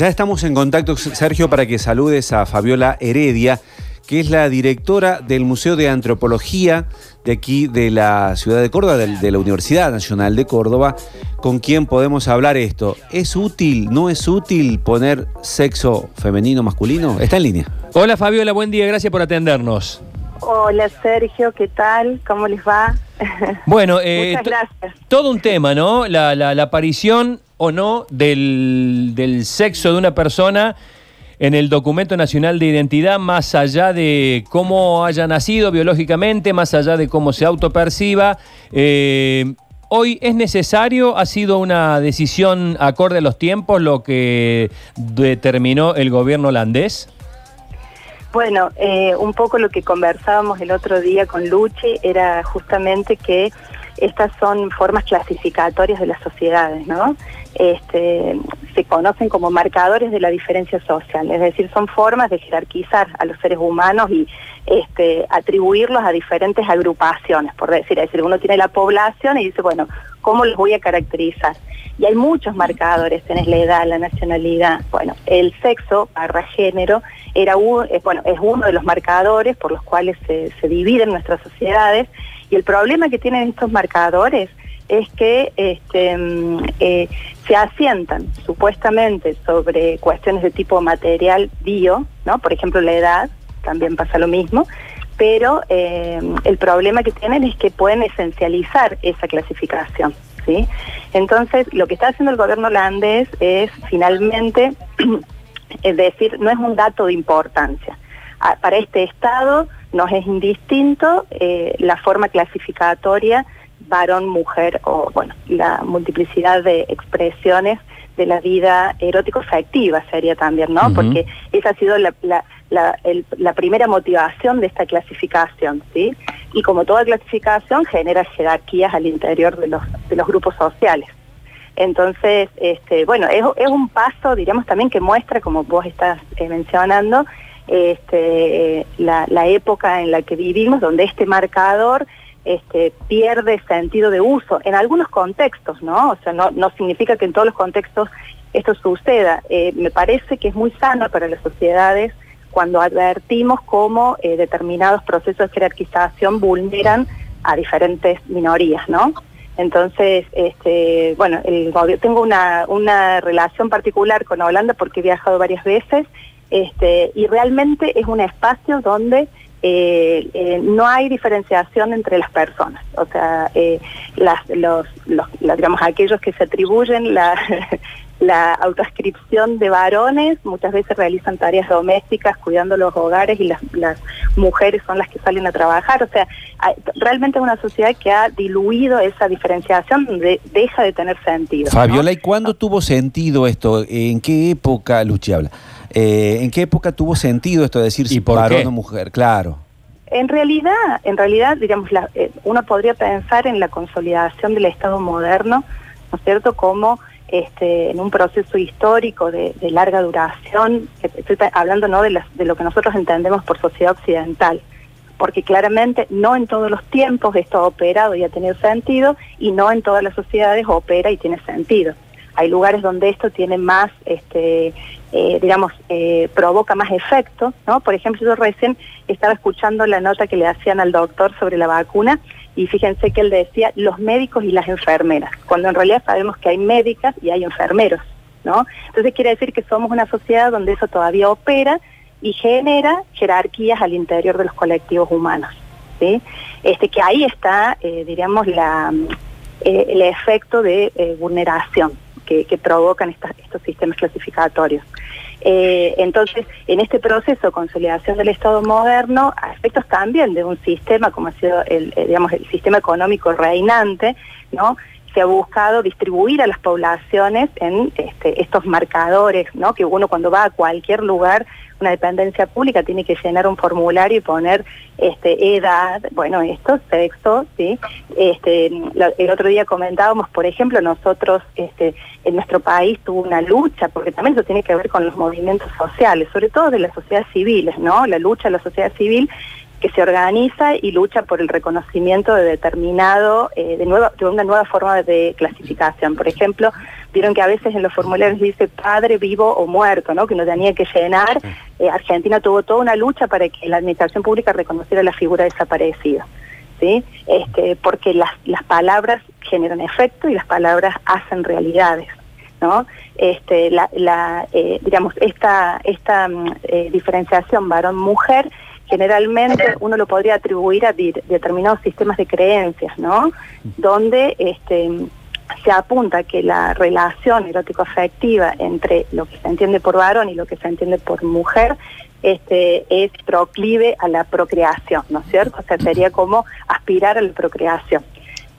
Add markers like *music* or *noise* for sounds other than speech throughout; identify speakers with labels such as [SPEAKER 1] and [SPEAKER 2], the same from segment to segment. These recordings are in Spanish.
[SPEAKER 1] Ya estamos en contacto, Sergio, para que saludes a Fabiola Heredia, que es la directora del Museo de Antropología de aquí de la ciudad de Córdoba, de, la Universidad Nacional de Córdoba, con quien podemos hablar esto. ¿Es útil, no es útil poner sexo femenino, masculino? Está en línea.
[SPEAKER 2] Hola Fabiola, buen día, gracias por atendernos.
[SPEAKER 3] Hola Sergio, ¿qué tal? ¿Cómo les va? *laughs*
[SPEAKER 2] Bueno, eh, todo un tema, ¿no? La, la, aparición o no del, del, sexo de una persona en el documento nacional de identidad, más allá de cómo haya nacido biológicamente, más allá de cómo se autoperciba. Eh, ¿Hoy es necesario? ¿Ha sido una decisión acorde a los tiempos lo que determinó el gobierno holandés?
[SPEAKER 3] Bueno, eh, un poco lo que conversábamos el otro día con Luchi era justamente que estas son formas clasificatorias de las sociedades, ¿no? Este, se conocen como marcadores de la diferencia social, es decir, son formas de jerarquizar a los seres humanos y este, atribuirlos a diferentes agrupaciones, por decir, es decir, uno tiene la población y dice, bueno, ¿cómo los voy a caracterizar? Y hay muchos marcadores, tenés la edad, la nacionalidad, bueno, el sexo barra género era eh, bueno, es uno de los marcadores por los cuales se, dividen nuestras sociedades y el problema que tienen estos marcadores es que este, mm, eh, se asientan supuestamente sobre cuestiones de tipo material bio, ¿no? Por ejemplo, la edad, también pasa lo mismo, pero eh, el problema que tienen es que pueden esencializar esa clasificación. ¿sí? Entonces, lo que está haciendo el gobierno holandés es finalmente, *clears throat* es decir, no es un dato de importancia. Para este Estado nos es indistinto eh, la forma clasificatoria varón, mujer o, bueno, la multiplicidad de expresiones de la vida erótico-afectiva sería también, ¿no? Porque esa ha sido la, la, primera motivación de esta clasificación, ¿sí? Y como toda clasificación genera jerarquías al interior de los, de los grupos sociales. Entonces, este, bueno, es, es un paso, diríamos también, que muestra, como vos estás eh, mencionando, este, la, la época en la que vivimos, donde este marcador este, pierde sentido de uso en algunos contextos, ¿no? O sea, no, significa que en todos los contextos esto suceda. Eh, me parece que es muy sano para las sociedades cuando advertimos cómo eh, determinados procesos de jerarquización vulneran a diferentes minorías, ¿no? Entonces, este, bueno, tengo una, una relación particular con Holanda porque he viajado varias veces este, y realmente es un espacio donde eh, eh, no hay diferenciación entre las personas. O sea, eh, las, los, los, digamos, aquellos que se atribuyen la, *laughs* la autoascripción de varones muchas veces realizan tareas domésticas cuidando los hogares y las, mujeres son las que salen a trabajar. O sea, realmente es una sociedad que ha diluido esa diferenciación, deja de tener sentido.
[SPEAKER 1] Fabiola, ¿y cuándo tuvo sentido esto? ¿En qué época, Luchi habla? Eh, ¿En qué época tuvo sentido esto de decir si varón o mujer? Claro.
[SPEAKER 3] En realidad, en realidad, digamos, eh, uno podría pensar en la consolidación del Estado moderno, ¿no es cierto?, como este, en un proceso histórico de, larga duración, estoy hablando no de, de lo que nosotros entendemos por sociedad occidental, porque claramente no en todos los tiempos esto ha operado y ha tenido sentido, y no en todas las sociedades opera y tiene sentido. Hay lugares donde esto tiene más, este, eh, digamos, eh, provoca más efecto, ¿no? Por ejemplo, yo recién estaba escuchando la nota que le hacían al doctor sobre la vacuna y fíjense que él decía los médicos y las enfermeras, cuando en realidad sabemos que hay médicas y hay enfermeros, ¿no? Entonces quiere decir que somos una sociedad donde eso todavía opera y genera jerarquías al interior de los colectivos humanos, ¿sí? Este, que ahí está, eh, diríamos, la, el efecto de vulneración, que, provocan estos sistemas clasificatorios. Eh, entonces, en este proceso de consolidación del Estado moderno, aspectos también de un sistema como ha sido el, eh, digamos, el sistema económico reinante, ¿no? Se ha buscado distribuir a las poblaciones en este, estos marcadores, ¿no? que uno cuando va a cualquier lugar, una dependencia pública, tiene que llenar un formulario y poner este, edad, bueno, esto, sexo, ¿sí? Este, el otro día comentábamos, por ejemplo, nosotros este, en nuestro país tuvo una lucha, porque también eso tiene que ver con los movimientos sociales, sobre todo de las sociedades civiles, ¿no? La lucha de la sociedad civil que se organiza y lucha por el reconocimiento de determinado, eh, de, nueva, de una nueva forma de clasificación. Por ejemplo, vieron que a veces en los formularios dice padre vivo o muerto, ¿no? que no tenía que llenar. Eh, Argentina tuvo toda una lucha para que la administración pública reconociera la figura desaparecida. ¿Sí? Este, porque las, las palabras generan efecto y las palabras hacen realidades. ¿no? Este, la, la eh, digamos, esta, esta mm, eh, diferenciación varón-mujer generalmente uno lo podría atribuir a determinados sistemas de creencias, ¿no? Donde este, se apunta que la relación erótico-afectiva entre lo que se entiende por varón y lo que se entiende por mujer este, es proclive a la procreación, ¿no es cierto? O sea, sería como aspirar a la procreación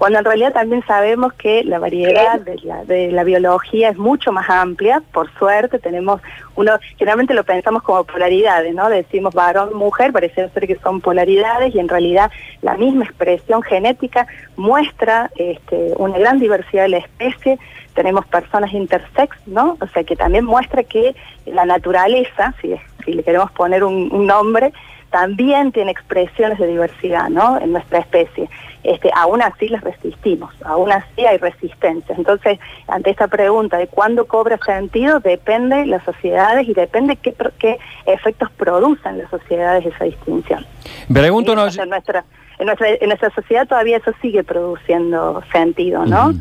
[SPEAKER 3] cuando en realidad también sabemos que la variedad de la, biología es mucho más amplia, por suerte tenemos uno, generalmente lo pensamos como polaridades, ¿no? Decimos varón, mujer, parece ser que son polaridades y en realidad la misma expresión genética muestra este, una gran diversidad de la especie, tenemos personas intersex, ¿no? O sea que también muestra que la naturaleza, si, si le queremos poner un nombre, también tiene expresiones de diversidad ¿no? en nuestra especie. Este, aún así las resistimos, aún así hay resistencia. Entonces, ante esta pregunta de cuándo cobra sentido, depende de las sociedades y depende qué, qué efectos producen las sociedades esa distinción.
[SPEAKER 2] Pregunto, no...
[SPEAKER 3] en, nuestra, en, nuestra, en nuestra sociedad todavía eso sigue produciendo sentido, ¿no?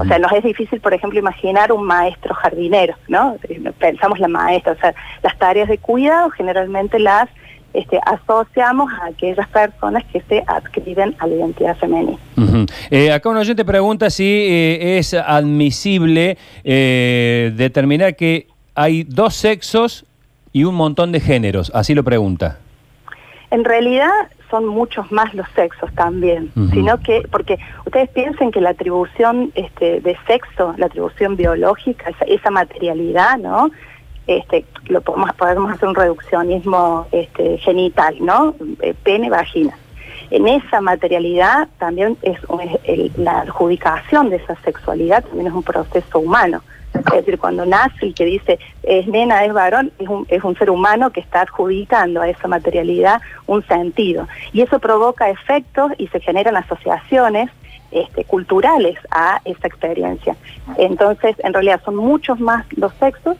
[SPEAKER 3] O sea, nos es difícil, por ejemplo, imaginar un maestro jardinero, ¿no? Pensamos la maestra, o sea, las tareas de cuidado generalmente las este, asociamos a aquellas personas que se adscriben a la identidad femenina.
[SPEAKER 2] Eh, acá un oyente pregunta si eh, es admisible eh, determinar que hay dos sexos y un montón de géneros, así lo pregunta.
[SPEAKER 3] En realidad son muchos más los sexos también, sino que, porque ustedes piensen que la atribución este, de sexo, la atribución biológica, esa, esa materialidad, ¿no? Este, lo podemos, hacer un reduccionismo este, genital, ¿no? Eh, pene, vagina. En esa materialidad también es, la adjudicación de esa sexualidad también es un proceso humano. Es decir, cuando nace y que dice es nena, es varón, es un, es un ser humano que está adjudicando a esa materialidad un sentido. Y eso provoca efectos y se generan asociaciones este, culturales a esa experiencia. Entonces, en realidad son muchos más los sexos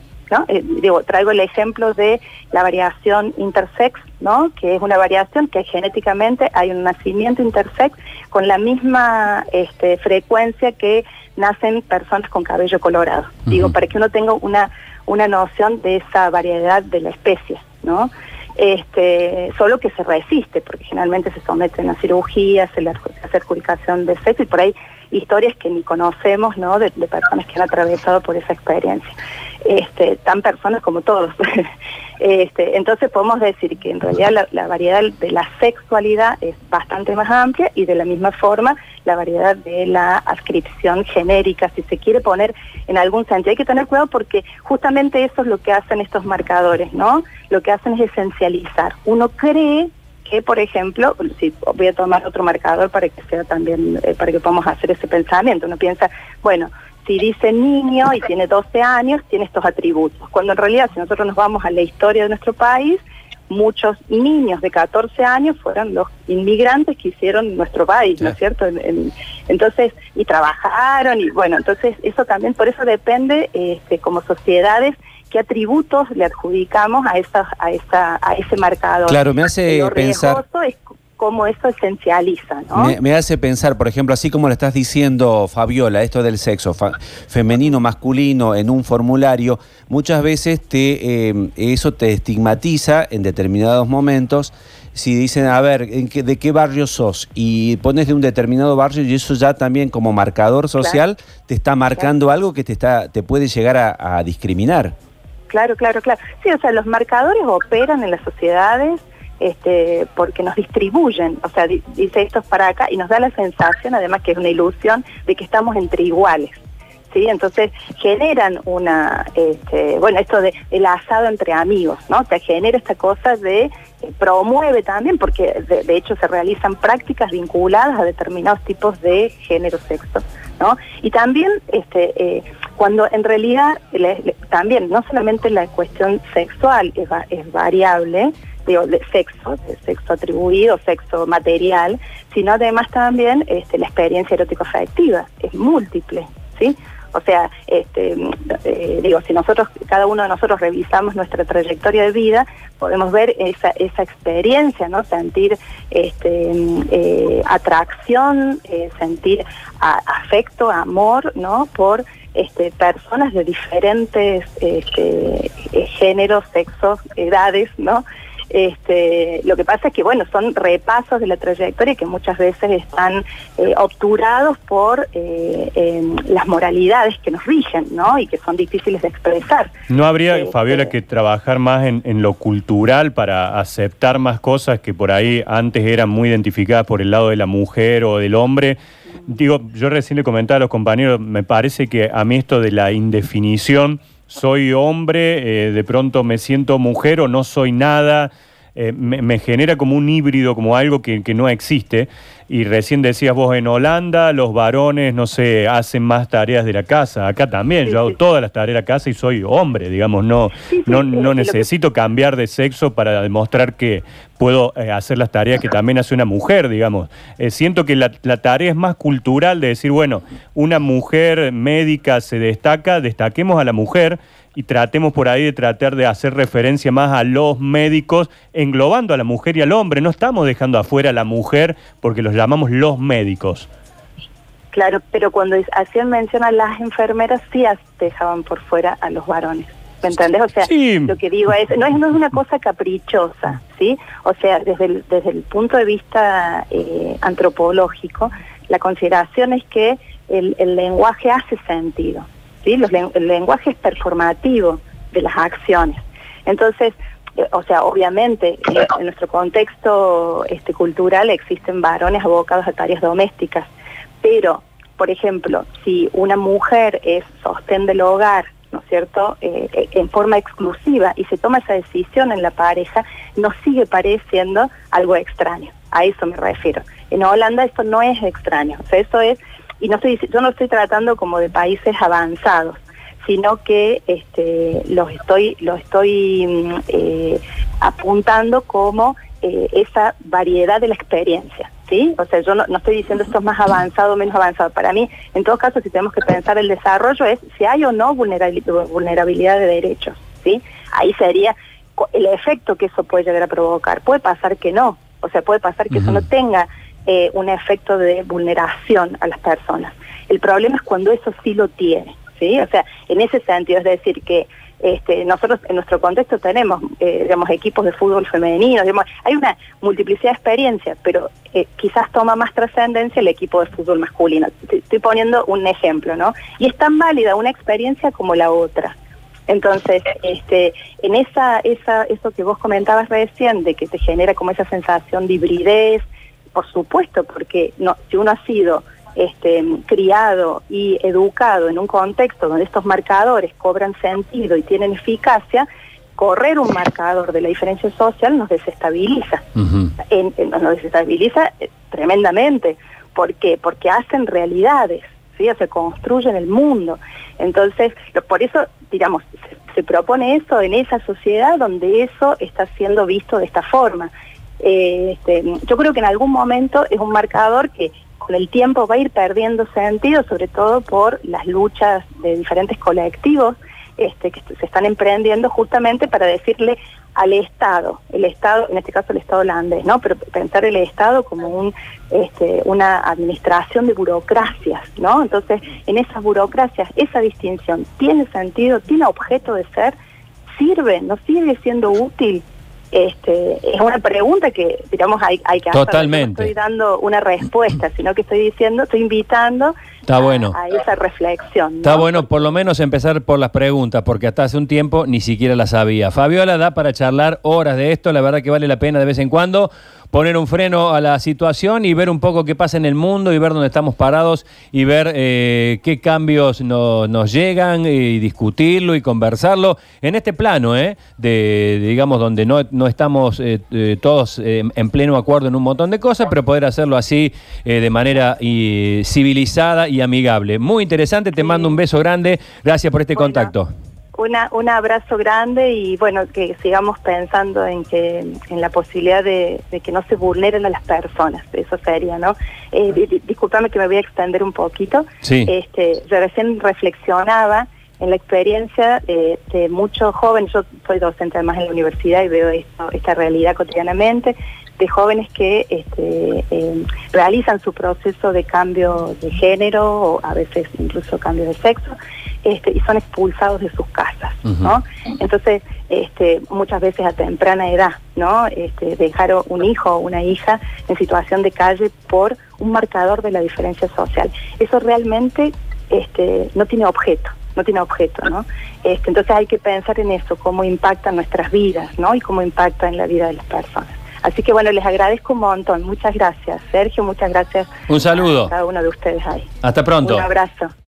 [SPEAKER 3] eh, digo, traigo el ejemplo de la variación intersex, ¿no? que es una variación que genéticamente hay un nacimiento intersex con la misma este, frecuencia que nacen personas con cabello colorado. Digo, para que uno tenga una, una noción de esa variedad de la especie, ¿no? Este, solo que se resiste, porque generalmente se someten a cirugías, se, le, hace adjudicación de sexo y por ahí historias que ni conocemos, ¿no? De, personas que han atravesado por esa experiencia. Este, tan personas como todos. *laughs* este, entonces podemos decir que en realidad la, variedad de la sexualidad es bastante más amplia y de la misma forma la variedad de la adscripción genérica, si se quiere poner en algún sentido. Hay que tener cuidado porque justamente eso es lo que hacen estos marcadores, ¿no? Lo que hacen es esencializar. Uno cree que, por ejemplo, si voy a tomar otro marcador para que sea también, eh, para que podamos hacer ese pensamiento, uno piensa, bueno, si dice niño y tiene 12 años, tiene estos atributos, cuando en realidad si nosotros nos vamos a la historia de nuestro país, muchos niños de 14 años fueron los inmigrantes que hicieron nuestro país, ¿no es cierto? entonces, y trabajaron, y bueno, entonces eso también, por eso depende este, como sociedades qué atributos le adjudicamos a esa, a esa, a ese marcador.
[SPEAKER 1] Claro, me hace pensar.
[SPEAKER 3] Es cómo eso esencializa, ¿no?
[SPEAKER 1] Me, hace pensar, por ejemplo, así como lo estás diciendo, Fabiola, esto del sexo femenino, masculino en un formulario, muchas veces te, eh, eso te estigmatiza en determinados momentos. Si dicen, a ver, ¿en qué, ¿de qué barrio sos? Y pones de un determinado barrio y eso ya también como marcador social te está marcando algo que te, está, te puede llegar a discriminar.
[SPEAKER 3] Claro, claro, claro. Sí, o sea, los marcadores operan en las sociedades este, porque nos distribuyen, o sea, dice esto es para acá y nos da la sensación, además que es una ilusión, de que estamos entre iguales. ¿Sí? Entonces generan una, este, bueno, esto de el asado entre amigos, ¿no? O sea, genera esta cosa de, eh, promueve también, porque de, hecho se realizan prácticas vinculadas a determinados tipos de género, sexo, ¿no? Y también este, eh, cuando en realidad también no solamente la cuestión sexual es variable, digo, de sexo, sexo atribuido, sexo material, sino además también este, la experiencia erótico afectiva, es múltiple, ¿sí? O sea, este, eh, digo, si nosotros, cada uno de nosotros revisamos nuestra trayectoria de vida, podemos ver esa, esa experiencia, ¿no? Sentir este, eh, atracción, eh, sentir afecto, amor, ¿no? Por este, personas de diferentes géneros, sexos, edades, ¿no? Este, lo que pasa es que, bueno, son repasos de la trayectoria que muchas veces están eh, obturados por eh, las moralidades que nos rigen, ¿no? Y que son difíciles de expresar.
[SPEAKER 2] ¿No habría, este, Fabiola, que trabajar más en, lo cultural para aceptar más cosas que por ahí antes eran muy identificadas por el lado de la mujer o del hombre? Digo, yo recién le comentaba a los compañeros, me parece que a mí esto de la indefinición soy hombre, eh, de pronto me siento mujer o no soy nada. Eh, me, genera como un híbrido, como algo que, no existe. Y recién decías vos, en Holanda los varones, no sé, hacen más tareas de la casa. Acá también, yo hago todas las tareas de la casa y soy hombre, digamos, no, no, no necesito cambiar de sexo para demostrar que puedo eh, hacer las tareas que también hace una mujer, digamos. Eh, siento que la, la, tarea es más cultural de decir, bueno, una mujer médica se destaca, destaquemos a la mujer y tratemos por ahí de tratar de hacer referencia más a los médicos, englobando a la mujer y al hombre. No estamos dejando afuera a la mujer porque los llamamos los médicos.
[SPEAKER 3] Claro, pero cuando hacían mención a las enfermeras, sí dejaban por fuera a los varones. ¿Me entendés? O sea, lo que digo es, no es, no es una cosa caprichosa, ¿sí? O sea, desde el, desde el punto de vista eh, antropológico, la consideración es que el, el lenguaje hace sentido el lenguaje es performativo de las acciones. Entonces, eh, o sea, obviamente eh, en nuestro contexto este, cultural existen varones abocados a tareas domésticas, pero, por ejemplo, si una mujer es sostén del hogar, ¿no es cierto?, eh, en forma exclusiva y se toma esa decisión en la pareja, nos sigue pareciendo algo extraño. A eso me refiero. En Holanda esto no es extraño, o sea, eso es y no estoy, yo no estoy tratando como de países avanzados, sino que este, los estoy, los estoy mm, eh, apuntando como eh, esa variedad de la experiencia. ¿sí? O sea, yo no, estoy diciendo esto es más avanzado o menos avanzado. Para mí, en todo caso, si tenemos que pensar el desarrollo es si hay o no vulnerabilidad de derechos. ¿sí? Ahí sería el efecto que eso puede llegar a provocar. Puede pasar que no. O sea, puede pasar que eso no tenga eh, un efecto de vulneración a las personas. El problema es cuando eso sí lo tiene, ¿sí? O sea, en ese sentido, es decir, que este, nosotros en nuestro contexto tenemos, eh, digamos, equipos de fútbol femenino, hay una multiplicidad de experiencias, pero eh, quizás toma más trascendencia el equipo de fútbol masculino. Estoy poniendo un ejemplo, ¿no? Y es tan válida una experiencia como la otra. Entonces, este, en esa, esa, eso que vos comentabas recién, de que te genera como esa sensación de hibridez, por supuesto, porque no, si uno ha sido este, criado y educado en un contexto donde estos marcadores cobran sentido y tienen eficacia, correr un marcador de la diferencia social nos desestabiliza. nos desestabiliza eh, tremendamente. ¿Por qué? Porque hacen realidades, ¿sí? se construyen el mundo. Entonces, por eso, digamos, se propone eso en esa sociedad donde eso está siendo visto de esta forma. Eh, este, yo creo que en algún momento es un marcador que con el tiempo va a ir perdiendo sentido, sobre todo por las luchas de diferentes colectivos este, que se están emprendiendo justamente para decirle al Estado, el Estado, en este caso el Estado holandés, ¿no? Pero pensar el Estado como este, una administración de burocracias, ¿no? Entonces, en esas burocracias, esa distinción tiene sentido, tiene objeto de ser, sirve, no sigue siendo útil este, es una pregunta que, digamos, hay, hay que
[SPEAKER 2] hacer.
[SPEAKER 3] No estoy dando una respuesta, sino que estoy diciendo, estoy invitando
[SPEAKER 2] Está bueno.
[SPEAKER 3] a, esa reflexión.
[SPEAKER 2] Está bueno, por lo menos empezar por las preguntas, porque hasta hace un tiempo ni siquiera las sabía. Fabiola da para charlar horas de esto, la verdad que vale la pena de vez en cuando poner un freno a la situación y ver un poco qué pasa en el mundo y ver dónde estamos parados y ver eh, qué cambios nos llegan y discutirlo y conversarlo en este plano, ¿eh? de, digamos, donde no, no estamos eh, eh, todos en pleno acuerdo en un montón de cosas, pero poder hacerlo así de manera civilizada y y amigable. Muy interesante, te mando un beso grande, gracias por este contacto.
[SPEAKER 3] Una, un abrazo grande y bueno, que sigamos pensando en que en la posibilidad de, que no se vulneren a las personas, eso sería, ¿no? Eh, discúlpame que me voy a extender un poquito.
[SPEAKER 2] Sí.
[SPEAKER 3] Este, yo recién reflexionaba en la experiencia de muchos jóvenes, yo soy docente además en la universidad y veo esto, esta realidad cotidianamente, de jóvenes que este, eh, realizan su proceso de cambio de género o a veces incluso cambio de sexo este, y son expulsados de sus casas, ¿no? Entonces, este, muchas veces a temprana edad, ¿no? Este, dejar un hijo o una hija en situación de calle por un marcador de la diferencia social. Eso realmente este, no tiene objeto no tiene objeto, ¿no? Este, entonces hay que pensar en eso, cómo impacta en nuestras vidas, ¿no? Y cómo impacta en la vida de las personas. Así que bueno, les agradezco un montón. Muchas gracias, Sergio. Muchas gracias.
[SPEAKER 2] Un saludo.
[SPEAKER 3] A cada uno de ustedes ahí.
[SPEAKER 2] Hasta pronto.
[SPEAKER 3] Un abrazo.